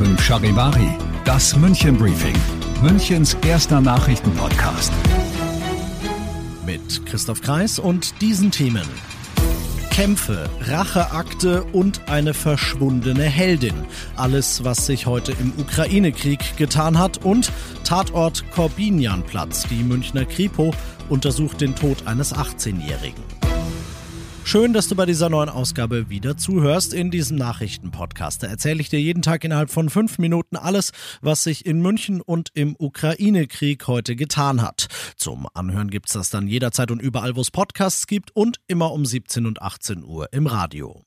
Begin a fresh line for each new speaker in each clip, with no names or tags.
Fünf Charivari, das München Briefing, Münchens erster Nachrichtenpodcast.
Mit Christoph Kreis und diesen Themen. Kämpfe, Racheakte und eine verschwundene Heldin. Alles, was sich heute im Ukraine-Krieg getan hat und Tatort Korbinianplatz. Die Münchner Kripo untersucht den Tod eines 18-Jährigen. Schön, dass du bei dieser neuen Ausgabe wieder zuhörst in diesem Nachrichtenpodcast. Da erzähle ich dir jeden Tag innerhalb von fünf Minuten alles, was sich in München und im Ukraine-Krieg heute getan hat. Zum Anhören gibt's das dann jederzeit und überall, wo es Podcasts gibt und immer um 17 und 18 Uhr im Radio.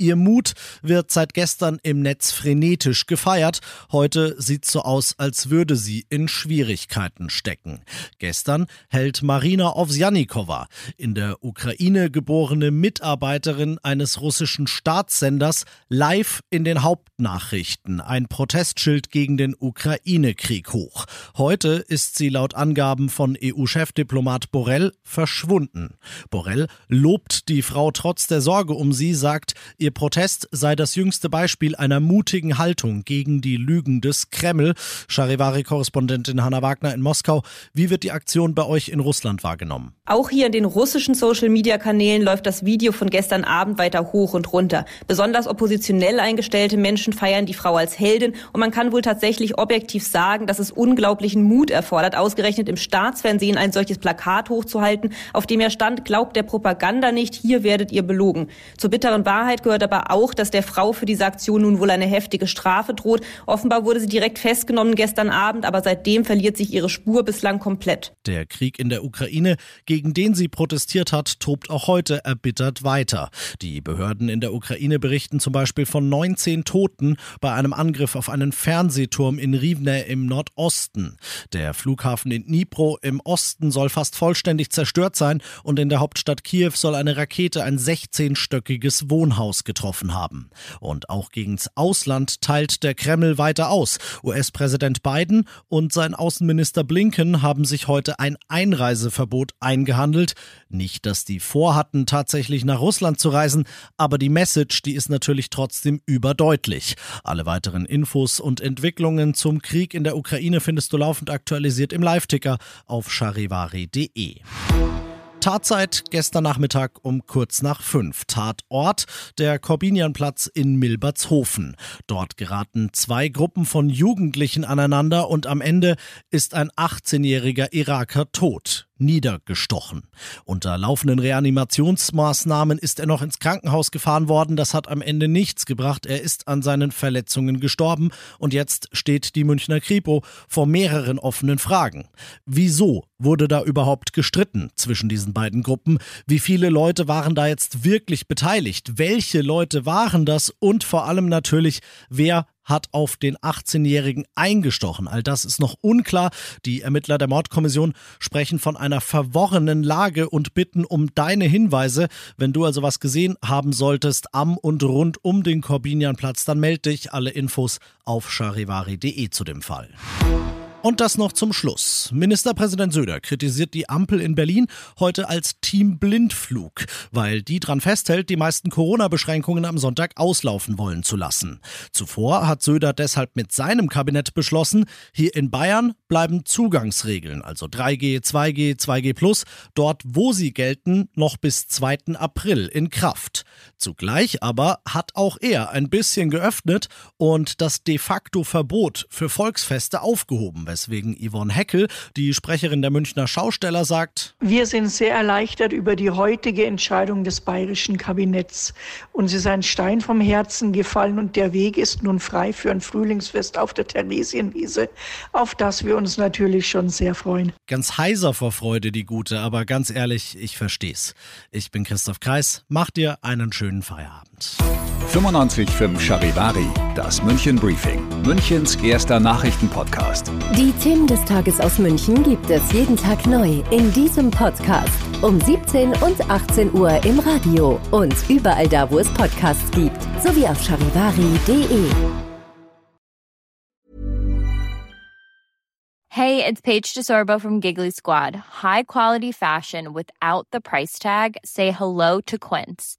Ihr Mut wird seit gestern im Netz frenetisch gefeiert. Heute sieht so aus, als würde sie in Schwierigkeiten stecken. Gestern hält Marina Ovsjanikova, in der Ukraine geborene Mitarbeiterin eines russischen Staatssenders, live in den Hauptnachrichten ein Protestschild gegen den Ukraine-Krieg hoch. Heute ist sie laut Angaben von EU-Chefdiplomat Borrell verschwunden. Borrell lobt die Frau trotz der Sorge um sie, sagt, ihr Ihr Protest sei das jüngste Beispiel einer mutigen Haltung gegen die Lügen des Kreml. Charivari-Korrespondentin Hanna Wagner in Moskau. Wie wird die Aktion bei euch in Russland wahrgenommen?
Auch hier in den russischen Social-Media-Kanälen läuft das Video von gestern Abend weiter hoch und runter. Besonders oppositionell eingestellte Menschen feiern die Frau als Heldin und man kann wohl tatsächlich objektiv sagen, dass es unglaublichen Mut erfordert, ausgerechnet im Staatsfernsehen ein solches Plakat hochzuhalten, auf dem er stand, glaubt der Propaganda nicht, hier werdet ihr belogen. Zur bitteren Wahrheit gehört gehört aber auch, dass der Frau für diese Aktion nun wohl eine heftige Strafe droht. Offenbar wurde sie direkt festgenommen gestern Abend, aber seitdem verliert sich ihre Spur bislang komplett.
Der Krieg in der Ukraine, gegen den sie protestiert hat, tobt auch heute erbittert weiter. Die Behörden in der Ukraine berichten zum Beispiel von 19 Toten bei einem Angriff auf einen Fernsehturm in Rivne im Nordosten. Der Flughafen in Dnipro im Osten soll fast vollständig zerstört sein und in der Hauptstadt Kiew soll eine Rakete ein 16-stöckiges Wohnhaus getroffen haben. Und auch gegens Ausland teilt der Kreml weiter aus. US-Präsident Biden und sein Außenminister Blinken haben sich heute ein Einreiseverbot eingehandelt. Nicht, dass die vorhatten, tatsächlich nach Russland zu reisen, aber die Message, die ist natürlich trotzdem überdeutlich. Alle weiteren Infos und Entwicklungen zum Krieg in der Ukraine findest du laufend aktualisiert im Live-Ticker auf charivari.de. Tatzeit gestern Nachmittag um kurz nach fünf. Tatort der Korbinianplatz in Milbertshofen. Dort geraten zwei Gruppen von Jugendlichen aneinander und am Ende ist ein 18-jähriger Iraker tot niedergestochen. Unter laufenden Reanimationsmaßnahmen ist er noch ins Krankenhaus gefahren worden. Das hat am Ende nichts gebracht. Er ist an seinen Verletzungen gestorben und jetzt steht die Münchner Kripo vor mehreren offenen Fragen. Wieso wurde da überhaupt gestritten zwischen diesen beiden Gruppen? Wie viele Leute waren da jetzt wirklich beteiligt? Welche Leute waren das? Und vor allem natürlich, wer hat auf den 18-Jährigen eingestochen. All das ist noch unklar. Die Ermittler der Mordkommission sprechen von einer verworrenen Lage und bitten um deine Hinweise. Wenn du also was gesehen haben solltest am und rund um den Corbinianplatz, dann melde dich. Alle Infos auf charivari.de zu dem Fall. Und das noch zum Schluss. Ministerpräsident Söder kritisiert die Ampel in Berlin heute als Team Blindflug, weil die dran festhält, die meisten Corona-Beschränkungen am Sonntag auslaufen wollen zu lassen. Zuvor hat Söder deshalb mit seinem Kabinett beschlossen, hier in Bayern bleiben Zugangsregeln, also 3G, 2G, 2G+, dort wo sie gelten, noch bis 2. April in Kraft. Zugleich aber hat auch er ein bisschen geöffnet und das de facto Verbot für Volksfeste aufgehoben Weswegen Yvonne Heckel, die Sprecherin der Münchner Schausteller, sagt,
wir sind sehr erleichtert über die heutige Entscheidung des bayerischen Kabinetts. Uns ist ein Stein vom Herzen gefallen und der Weg ist nun frei für ein Frühlingsfest auf der Theresienwiese, auf das wir uns natürlich schon sehr freuen.
Ganz heiser vor Freude, die Gute, aber ganz ehrlich, ich versteh's. Ich bin Christoph Kreis, mach dir einen schönen Feierabend.
95.5 Charivari, das München Briefing, Münchens erster Nachrichtenpodcast.
Die Themen des Tages aus München gibt es jeden Tag neu in diesem Podcast. Um 17 und 18 Uhr im Radio und überall da, wo es Podcasts gibt, sowie auf charivari.de.
Hey, it's Paige DeSorbo from Giggly Squad. High quality fashion without the price tag? Say hello to Quince.